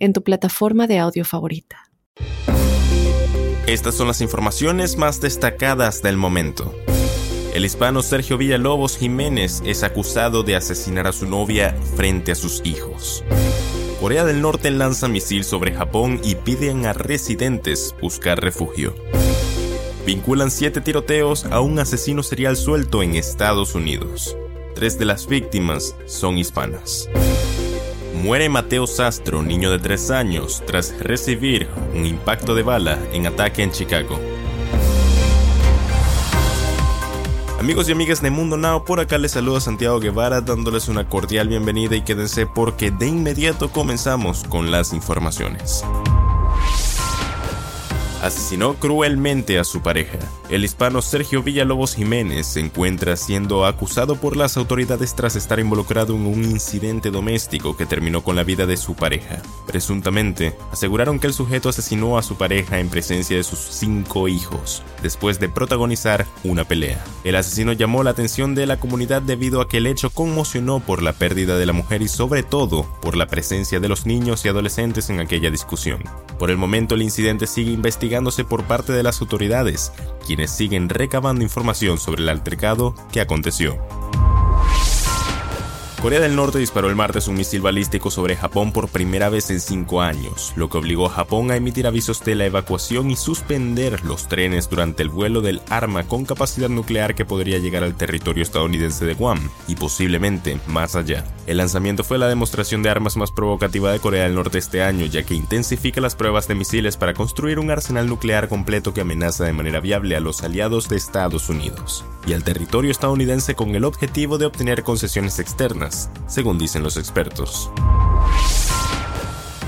en tu plataforma de audio favorita. Estas son las informaciones más destacadas del momento. El hispano Sergio Villalobos Jiménez es acusado de asesinar a su novia frente a sus hijos. Corea del Norte lanza misil sobre Japón y piden a residentes buscar refugio. Vinculan siete tiroteos a un asesino serial suelto en Estados Unidos. Tres de las víctimas son hispanas. Muere Mateo Sastro, niño de 3 años, tras recibir un impacto de bala en ataque en Chicago. Amigos y amigas de Mundo Now, por acá les saluda Santiago Guevara dándoles una cordial bienvenida y quédense porque de inmediato comenzamos con las informaciones asesinó cruelmente a su pareja. El hispano Sergio Villalobos Jiménez se encuentra siendo acusado por las autoridades tras estar involucrado en un incidente doméstico que terminó con la vida de su pareja. Presuntamente, aseguraron que el sujeto asesinó a su pareja en presencia de sus cinco hijos, después de protagonizar una pelea. El asesino llamó la atención de la comunidad debido a que el hecho conmocionó por la pérdida de la mujer y sobre todo por la presencia de los niños y adolescentes en aquella discusión. Por el momento el incidente sigue investigando por parte de las autoridades, quienes siguen recabando información sobre el altercado que aconteció. Corea del Norte disparó el martes un misil balístico sobre Japón por primera vez en cinco años, lo que obligó a Japón a emitir avisos de la evacuación y suspender los trenes durante el vuelo del arma con capacidad nuclear que podría llegar al territorio estadounidense de Guam y posiblemente más allá. El lanzamiento fue la demostración de armas más provocativa de Corea del Norte este año, ya que intensifica las pruebas de misiles para construir un arsenal nuclear completo que amenaza de manera viable a los aliados de Estados Unidos y al territorio estadounidense con el objetivo de obtener concesiones externas según dicen los expertos.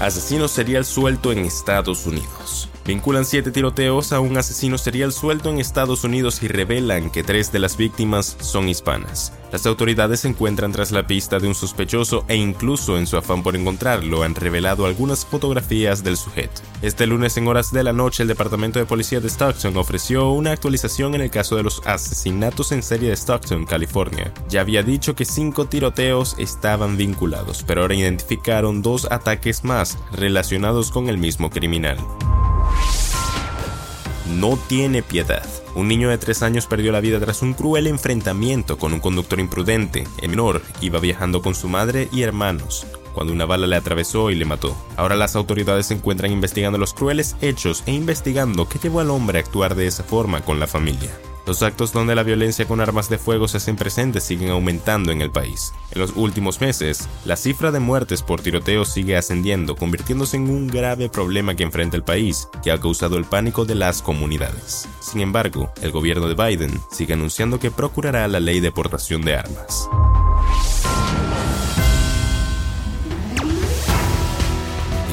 Asesino serial suelto en Estados Unidos. Vinculan siete tiroteos a un asesino serial suelto en Estados Unidos y revelan que tres de las víctimas son hispanas. Las autoridades se encuentran tras la pista de un sospechoso e incluso en su afán por encontrarlo han revelado algunas fotografías del sujeto. Este lunes en horas de la noche el Departamento de Policía de Stockton ofreció una actualización en el caso de los asesinatos en serie de Stockton, California. Ya había dicho que cinco tiroteos estaban vinculados, pero ahora identificaron dos ataques más relacionados con el mismo criminal no tiene piedad. Un niño de 3 años perdió la vida tras un cruel enfrentamiento con un conductor imprudente. El menor iba viajando con su madre y hermanos cuando una bala le atravesó y le mató. Ahora las autoridades se encuentran investigando los crueles hechos e investigando qué llevó al hombre a actuar de esa forma con la familia. Los actos donde la violencia con armas de fuego se hacen presentes siguen aumentando en el país. En los últimos meses, la cifra de muertes por tiroteo sigue ascendiendo, convirtiéndose en un grave problema que enfrenta el país, que ha causado el pánico de las comunidades. Sin embargo, el gobierno de Biden sigue anunciando que procurará la ley de portación de armas.